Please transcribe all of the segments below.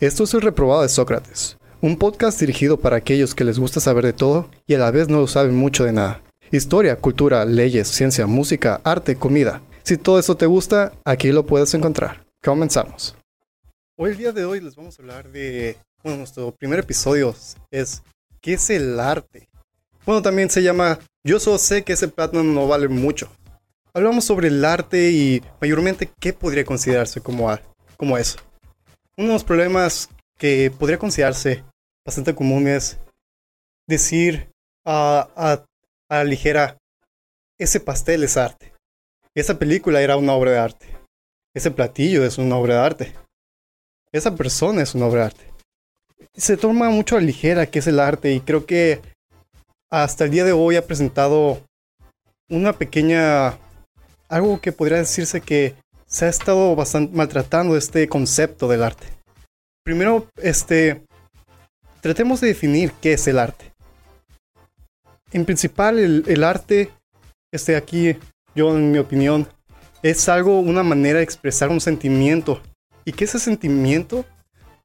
Esto es El Reprobado de Sócrates, un podcast dirigido para aquellos que les gusta saber de todo y a la vez no lo saben mucho de nada. Historia, cultura, leyes, ciencia, música, arte, comida. Si todo eso te gusta, aquí lo puedes encontrar. Comenzamos. Hoy, el día de hoy, les vamos a hablar de. Bueno, nuestro primer episodio es. ¿Qué es el arte? Bueno, también se llama. Yo solo sé que ese plátano no vale mucho. Hablamos sobre el arte y mayormente qué podría considerarse como, como eso. Uno de los problemas que podría considerarse bastante común es decir a, a, a la ligera, ese pastel es arte. Esa película era una obra de arte. Ese platillo es una obra de arte. Esa persona es una obra de arte. Se toma mucho a ligera que es el arte y creo que hasta el día de hoy ha presentado una pequeña... algo que podría decirse que se ha estado bastante maltratando este concepto del arte. Primero, este, tratemos de definir qué es el arte. En principal, el, arte, este aquí, yo en mi opinión, es algo, una manera de expresar un sentimiento y que ese sentimiento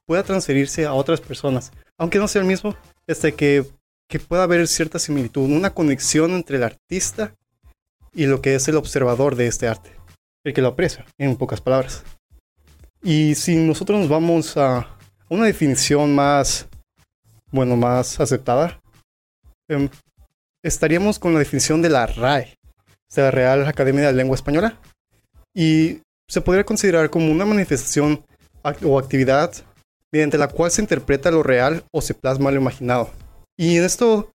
pueda transferirse a otras personas, aunque no sea el mismo, este que, que pueda haber cierta similitud, una conexión entre el artista y lo que es el observador de este arte el que lo aprecia, en pocas palabras. Y si nosotros nos vamos a una definición más, bueno, más aceptada, em, estaríamos con la definición de la RAE, de la Real Academia de la Lengua Española, y se podría considerar como una manifestación o actividad mediante la cual se interpreta lo real o se plasma lo imaginado. Y en esto,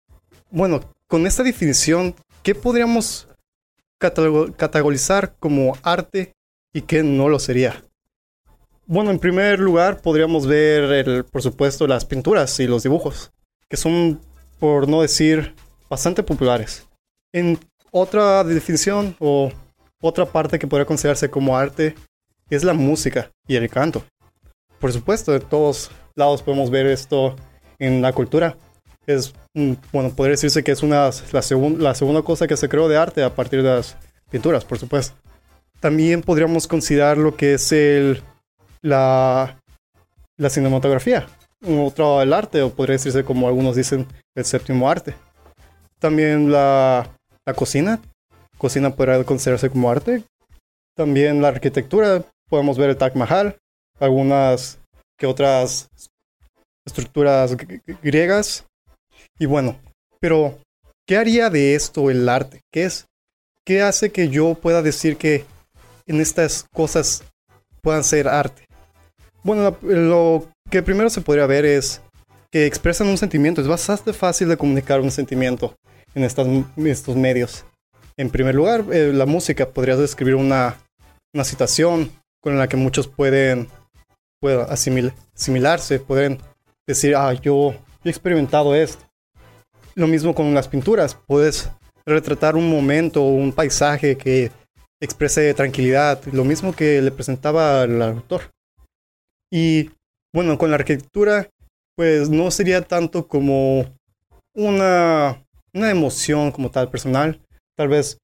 bueno, con esta definición, ¿qué podríamos categorizar como arte y qué no lo sería? Bueno, en primer lugar podríamos ver, por supuesto, las pinturas y los dibujos, que son, por no decir, bastante populares. En otra definición o otra parte que podría considerarse como arte es la música y el canto. Por supuesto, de todos lados podemos ver esto en la cultura. Es, mm, bueno, podría decirse que es una, la, la segunda cosa que se creó de arte a partir de las pinturas, por supuesto. También podríamos considerar lo que es el, la, la cinematografía, otro el arte, o podría decirse como algunos dicen, el séptimo arte. También la, la cocina, cocina podría considerarse como arte. También la arquitectura, podemos ver el Taj Mahal, algunas que otras estructuras griegas. Y bueno, pero ¿qué haría de esto el arte? ¿Qué es? ¿Qué hace que yo pueda decir que en estas cosas puedan ser arte? Bueno, lo que primero se podría ver es que expresan un sentimiento. Es bastante fácil de comunicar un sentimiento en estos medios. En primer lugar, eh, la música podría describir una, una situación con la que muchos pueden, pueden asimilarse, pueden decir, ah, yo, he experimentado esto. Lo mismo con las pinturas, puedes retratar un momento, un paisaje que exprese tranquilidad, lo mismo que le presentaba al autor. Y bueno, con la arquitectura, pues no sería tanto como una, una emoción como tal personal, tal vez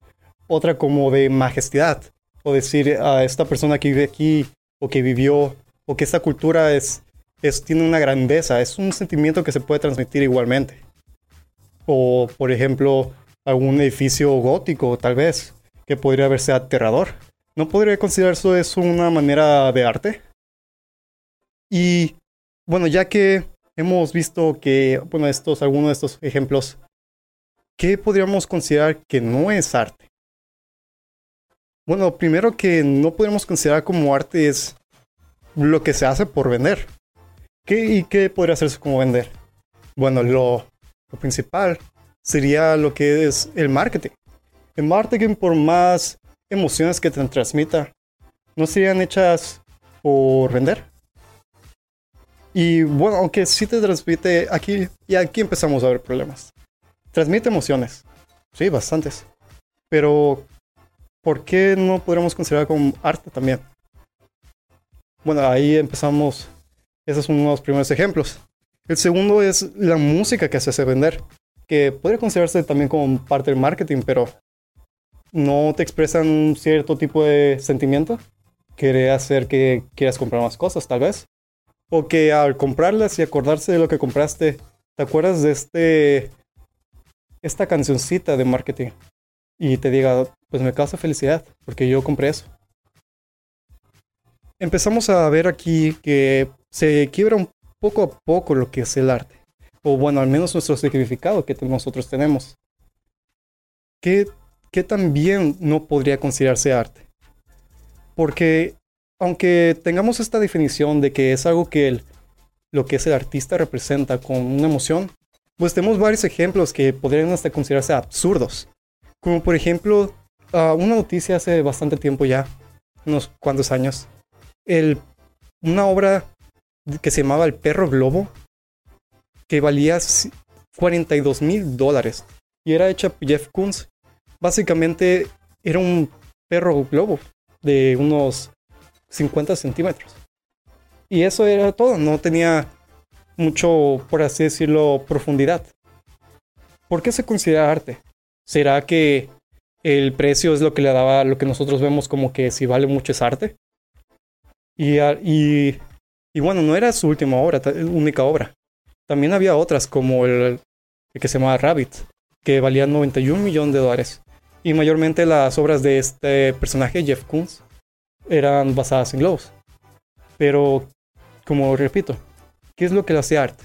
otra como de majestad, o decir a esta persona que vive aquí, o que vivió, o que esta cultura es, es, tiene una grandeza, es un sentimiento que se puede transmitir igualmente. O, por ejemplo, algún edificio gótico, tal vez, que podría verse aterrador. ¿No podría considerar eso es una manera de arte? Y bueno, ya que hemos visto que, bueno, estos, algunos de estos ejemplos ¿qué podríamos considerar que no es arte? Bueno, primero que no podríamos considerar como arte es lo que se hace por vender. ¿Qué, ¿Y qué podría hacerse como vender? Bueno, lo, principal sería lo que es el marketing. El marketing, por más emociones que te transmita, no serían hechas por vender. Y bueno, aunque sí te transmite aquí, y aquí empezamos a ver problemas transmite emociones. Sí, bastantes. Pero, ¿por qué no podríamos considerar como arte también? Bueno, ahí empezamos. Esos son unos primeros ejemplos. El segundo es la música que se hace vender, que podría considerarse también como parte del marketing, pero no te expresan un cierto tipo de sentimiento. Quiere hacer que quieras comprar más cosas, tal vez. O que al comprarlas y acordarse de lo que compraste, ¿te acuerdas de este esta cancioncita de marketing? Y te diga, pues me causa felicidad, porque yo compré eso. Empezamos a ver aquí que se quiebra un poco a poco lo que es el arte. O bueno, al menos nuestro significado que nosotros tenemos. ¿Qué, qué también no podría considerarse arte? Porque aunque tengamos esta definición de que es algo que el, lo que es el artista representa con una emoción, pues tenemos varios ejemplos que podrían hasta considerarse absurdos. Como por ejemplo, uh, una noticia hace bastante tiempo ya, unos cuantos años, el, una obra que se llamaba El Perro Globo, que valía 42 mil dólares y era hecha Jeff Koons. Básicamente era un perro globo de unos 50 centímetros. Y eso era todo, no tenía mucho, por así decirlo, profundidad. ¿Por qué se considera arte? ¿Será que el precio es lo que le daba lo que nosotros vemos como que si vale mucho es arte? Y, y, y bueno, no era su última obra, única obra. También había otras como el, el que se llamaba Rabbit, que valía 91 millones de dólares. Y mayormente las obras de este personaje, Jeff Koons, eran basadas en globos. Pero, como repito, ¿qué es lo que le hace arte?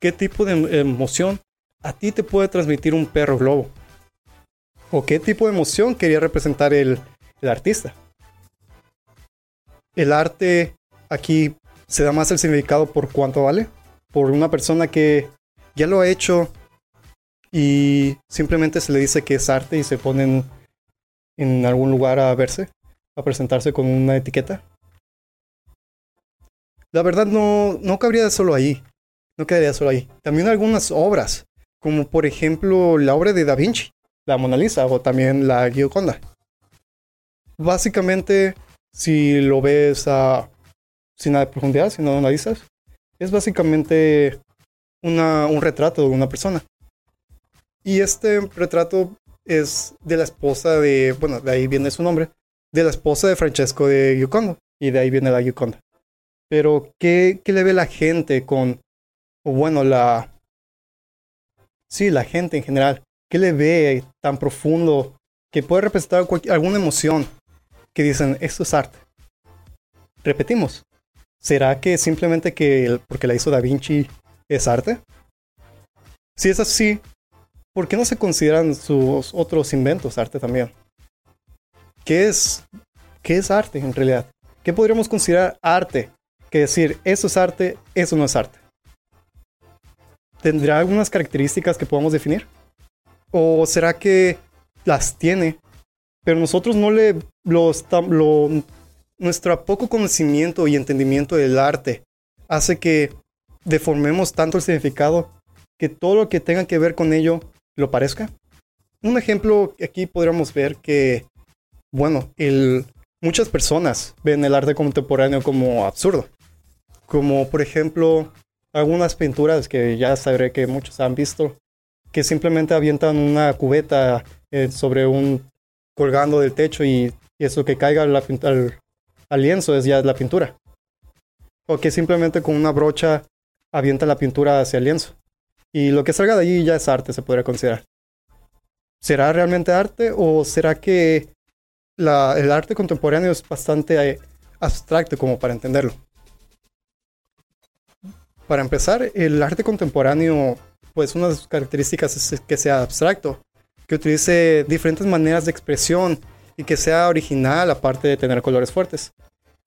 ¿Qué tipo de emoción a ti te puede transmitir un perro globo? ¿O qué tipo de emoción quería representar el, el artista? El arte aquí se da más el significado por cuánto vale, por una persona que ya lo ha hecho y simplemente se le dice que es arte y se pone en algún lugar a verse a presentarse con una etiqueta. La verdad no, no cabría solo ahí. No quedaría solo ahí. También algunas obras, como por ejemplo la obra de Da Vinci, la Mona Lisa o también la Gioconda. Básicamente, si lo ves a, sin de profundidad, si no lo analizas, es básicamente una, un retrato de una persona. Y este retrato es de la esposa de, bueno, de ahí viene su nombre, de la esposa de Francesco de Giocondo. Y de ahí viene la Gioconda. Pero, ¿qué, ¿qué, le ve la gente con, o bueno, la... Sí, la gente en general. ¿Qué le ve tan profundo que puede representar alguna emoción que dicen, esto es arte? Repetimos. ¿Será que simplemente que porque la hizo Da Vinci es arte? Si es así, ¿por qué no se consideran sus otros inventos arte también? ¿Qué es, qué es arte en realidad? ¿Qué podríamos considerar arte? Que decir, eso es arte, eso no es arte. ¿Tendrá algunas características que podamos definir? ¿O será que las tiene, pero nosotros no le lo, lo nuestro poco conocimiento y entendimiento del arte hace que deformemos tanto el significado que todo lo que tenga que ver con ello lo parezca. Un ejemplo aquí podríamos ver que bueno, el, muchas personas ven el arte contemporáneo como absurdo. Como por ejemplo algunas pinturas que ya sabré que muchos han visto, que simplemente avientan una cubeta eh, sobre un colgando del techo y, eso que caiga al, al, lienzo es ya la pintura. O que simplemente con una brocha avienta la pintura hacia el lienzo. Y lo que salga de allí ya es arte, se podría considerar. ¿Será realmente arte o será que el arte contemporáneo es bastante eh, abstracto como para entenderlo. Para empezar, el arte contemporáneo, pues una de sus características es que sea abstracto, que utilice diferentes maneras de expresión y que sea original aparte de tener colores fuertes.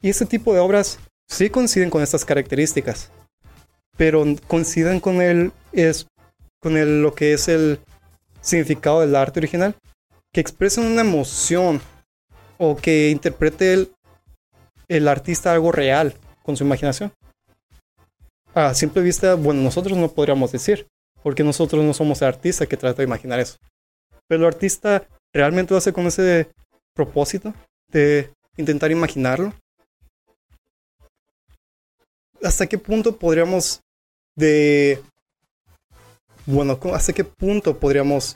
Y este tipo de obras sí coinciden con estas características, pero coinciden con el, es, con el, lo que es el significado del arte original, que expresan una emoción o que interprete el, el artista algo real con su imaginación. A simple vista, bueno, nosotros no podríamos decir, porque nosotros no somos el artista que trata de imaginar eso. Pero el artista realmente lo hace con ese propósito de intentar imaginarlo. ¿Hasta qué punto podríamos de... Bueno, ¿hasta qué punto podríamos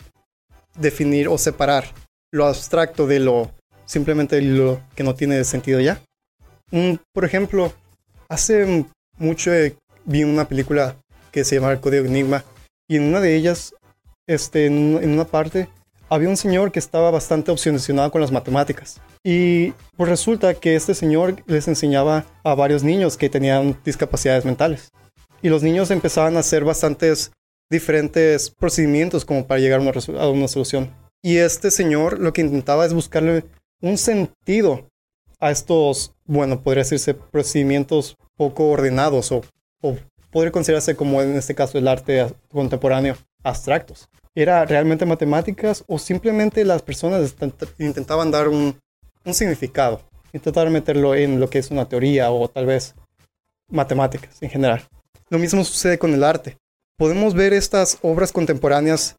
definir o separar lo abstracto de lo simplemente lo que no tiene sentido ya. por ejemplo, hace mucho vi una película que se llama El Código Enigma y en una de ellas, este, en, en una parte, había un señor que estaba bastante obsesionado con las matemáticas. Y pues resulta que este señor les enseñaba a varios niños que tenían discapacidades mentales. Y los niños empezaban a hacer bastantes diferentes procedimientos como para llegar a una, solución. Y este señor lo que intentaba es buscarle un sentido a estos, bueno, podría decirse procedimientos poco ordenados o, o podría considerarse como en este caso el arte contemporáneo abstractos. ¿Era realmente matemáticas o simplemente las personas intentaban dar un, significado? Intentar meterlo en lo que es una teoría o tal vez matemáticas en general. Lo mismo sucede con el arte. Podemos ver estas obras contemporáneas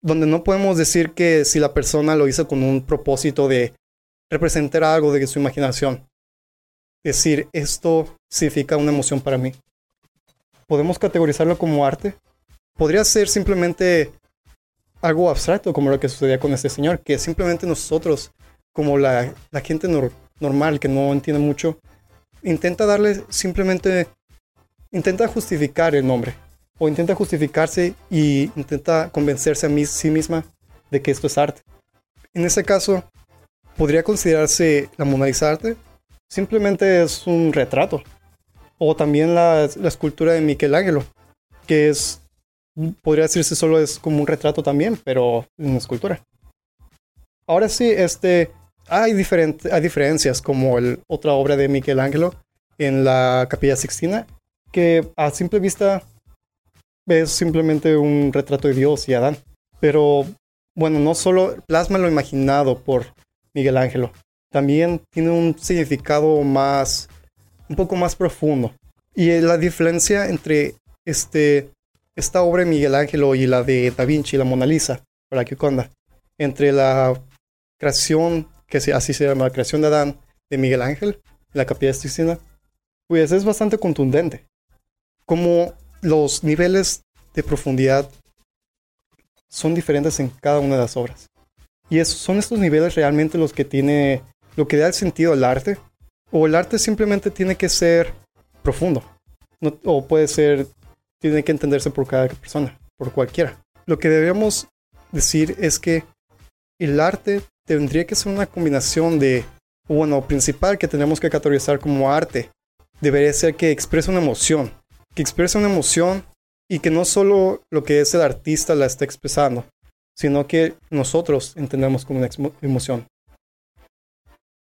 donde no podemos decir que si la persona lo hizo con un propósito de representar algo de su imaginación. Decir, esto significa una emoción para mí. ¿Podemos categorizarlo como arte? Podría ser simplemente algo abstracto como lo que sucedía con este señor, que simplemente nosotros, como la, la gente nor- normal que no entiende mucho, intenta darle simplemente, intenta justificar el nombre, o intenta justificarse y intenta convencerse a mí, sí misma de que esto es arte. En ese caso, ¿podría considerarse la Mona Lisa arte? Simplemente es un retrato. O también la, la escultura de Michelangelo, que es podría decirse solo es como un retrato también, pero en escultura. Ahora sí, este, hay, diferente, hay diferencias como el, otra obra de Michelangelo en la Capilla Sixtina, que a simple vista es simplemente un retrato de Dios y Adán. Pero bueno, no solo plasma lo imaginado por Miguel Ángelo, también tiene un significado más, un poco más profundo. Y la diferencia entre este, esta obra de Miguel Ángelo y la de Da Vinci, la Mona Lisa, o la Gioconda, entre la creación, que así se llama, la creación de Adán de Miguel Ángel, la Capilla Sixtina, pues es bastante contundente. Como los niveles de profundidad son diferentes en cada una de las obras. Y es- son estos niveles realmente los que tiene, lo que da el sentido al arte, o el arte simplemente tiene que ser profundo, o puede ser tiene que entenderse por cada persona, por cualquiera. Lo que debemos decir es que el arte tendría que ser una combinación de, bueno, principal que tenemos que categorizar como arte, debería ser que exprese una emoción, que exprese una emoción y que no solo lo que es el artista la está expresando, sino que nosotros entendemos como una emoción.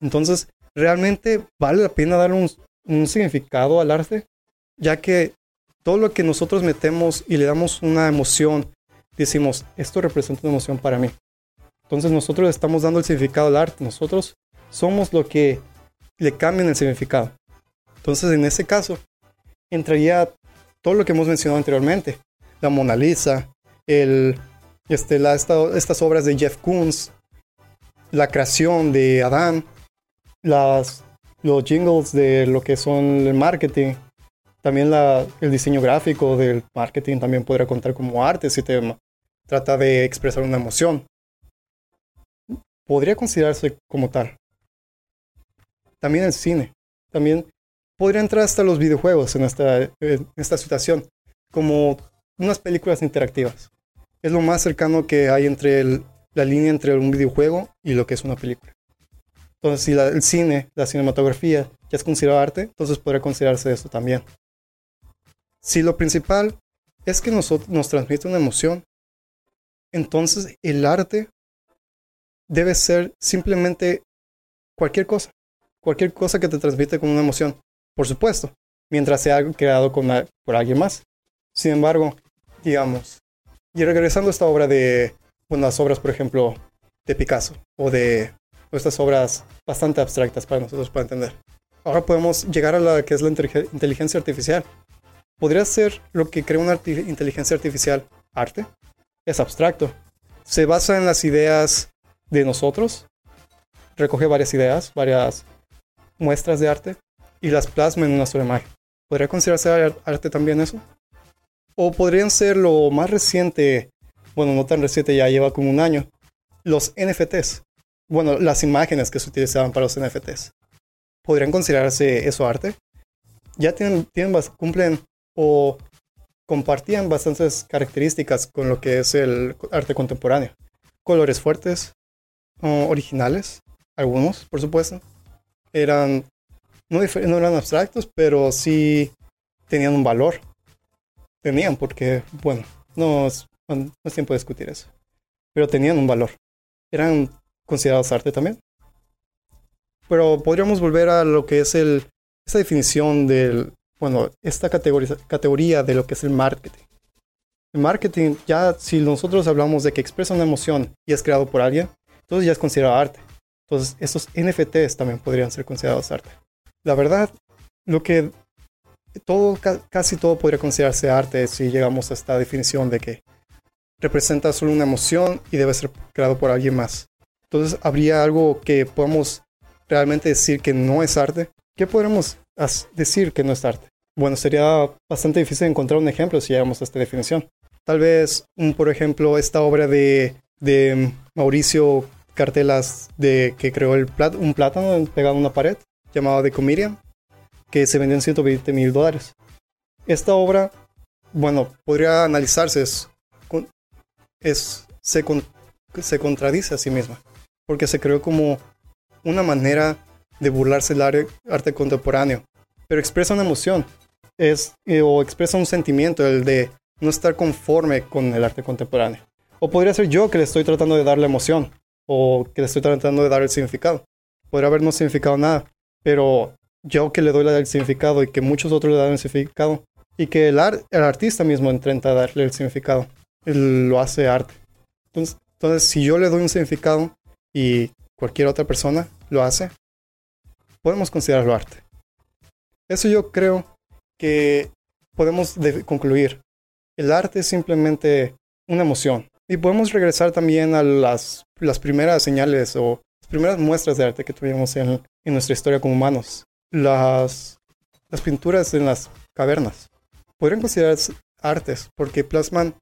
Entonces, ¿realmente vale la pena dar un, un significado al arte? Ya que todo lo que nosotros metemos y le damos una emoción, decimos, esto representa una emoción para mí. Entonces nosotros estamos dando el significado al arte, nosotros somos lo que le cambian el significado. Entonces en ese caso entraría todo lo que hemos mencionado anteriormente, la Mona Lisa, el, este, la, esta- estas obras de Jeff Koons, la creación de Adán, las, los jingles de lo que son el marketing, también el diseño gráfico del marketing también podría contar como arte si te trata de expresar una emoción. Podría considerarse como tal. También el cine. También podría entrar hasta los videojuegos en esta, en esta situación, como unas películas interactivas. Es lo más cercano que hay entre la línea entre un videojuego y lo que es una película. Entonces, si el cine, la cinematografía ya es considerado arte, entonces podría considerarse esto también. Si lo principal es que nos, nos transmite una emoción, entonces el arte debe ser simplemente cualquier cosa. Cualquier cosa que te transmite con una emoción. Por supuesto, mientras sea creado con por alguien más. Sin embargo, digamos, y regresando a esta obra de, bueno, las obras, por ejemplo, de Picasso o de estas obras bastante abstractas para nosotros para entender. Ahora podemos llegar a la que es la inteligen- inteligencia artificial. ¿Podría ser lo que crea una arti- inteligencia artificial arte? Es abstracto. Se basa en las ideas de nosotros, recoge varias ideas, varias muestras de arte y las plasma en una sola imagen. ¿Podría considerarse ar- arte también eso? O podrían ser lo más reciente, bueno, no tan reciente, ya lleva como un año, los NFTs. Bueno, las imágenes que se utilizaban para los NFTs. ¿Podrían considerarse eso arte? ya tienen, tienen, cumplen o compartían bastantes características con lo que es el arte contemporáneo. Colores fuertes, originales, algunos, por supuesto. Eran, no, no eran abstractos, pero sí tenían un valor. Tenían, porque, bueno, no no es tiempo de discutir eso. Pero tenían un valor. Eran considerados arte también. Pero podríamos volver a lo que es el, esa definición del, bueno, esta categoría, de lo que es el marketing. El marketing, ya si nosotros hablamos de que expresa una emoción y es creado por alguien, entonces ya es considerado arte. Entonces, estos NFTs también podrían ser considerados arte. La verdad, lo que todo, casi todo podría considerarse arte si llegamos a esta definición de que representa solo una emoción y debe ser creado por alguien más. Entonces, ¿habría algo que podamos realmente decir que no es arte? ¿Qué podríamos decir que no es arte? Bueno, sería bastante difícil encontrar un ejemplo si llegamos esta definición. Tal vez, por ejemplo, esta obra de, de Mauricio Cartelas de, que creó el un plátano pegado a una pared llamado The Comedian, que se vendió en 120 mil dólares. Esta obra, bueno, podría analizarse, es, es se, se contradice a sí misma, porque se creó como una manera de burlarse del arte, contemporáneo, pero expresa una emoción es, eh, o expresa un sentimiento, el de no estar conforme con el arte contemporáneo. O podría ser yo que le estoy tratando de dar la emoción, o que le estoy tratando de dar el significado. Podría haber no significado nada, pero yo que le doy el significado y que muchos otros le dan el significado, y que el, el artista mismo intenta darle el significado, él lo hace arte. Entonces, entonces, si yo le doy un significado y cualquier otra persona lo hace, podemos considerarlo arte. Eso yo creo que podemos concluir. El arte es simplemente una emoción. Y podemos regresar también a las, las primeras señales o las primeras muestras de arte que tuvimos en, en nuestra historia como humanos. Las, las pinturas en las cavernas. Podrían considerarse artes porque plasman,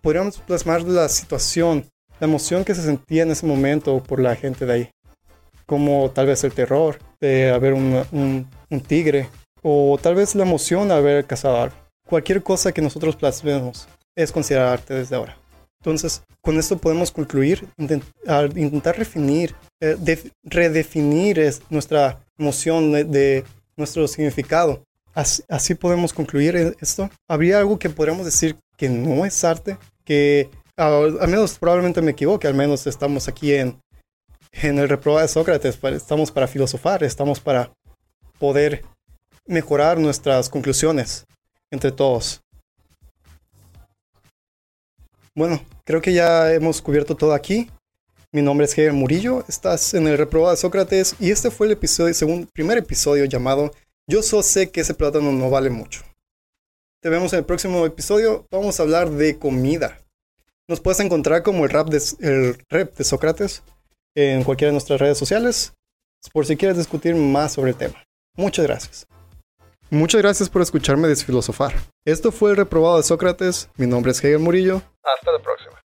podríamos plasmar la situación, la emoción que se sentía en ese momento por la gente de ahí como tal vez el terror de haber un, tigre, o tal vez la emoción de haber cazado algo. Cualquier cosa que nosotros plasmemos es considerada arte desde ahora. Entonces, con esto podemos concluir, intentar redefinir, eh, redefinir nuestra emoción de, nuestro significado. Así, podemos concluir e-, esto. ¿Habría algo que podríamos decir que no es arte? Que al menos probablemente me equivoque, al menos estamos aquí en, en el reproba de Sócrates pues, estamos para filosofar, estamos para poder mejorar nuestras conclusiones entre todos. Bueno, creo que ya hemos cubierto todo aquí. Mi nombre es Javier Murillo, estás en el reproba de Sócrates y este fue el episodio, segundo, primer episodio llamado Yo solo sé que ese plátano no vale mucho. Te vemos en el próximo episodio, vamos a hablar de comida. Nos puedes encontrar como el rap de, el rap de Sócrates en cualquiera de nuestras redes sociales por si quieres discutir más sobre el tema. Muchas gracias. Muchas gracias por escucharme desfilosofar. Esto fue el reprobado de Sócrates. Mi nombre es Hegel Murillo. Hasta la próxima.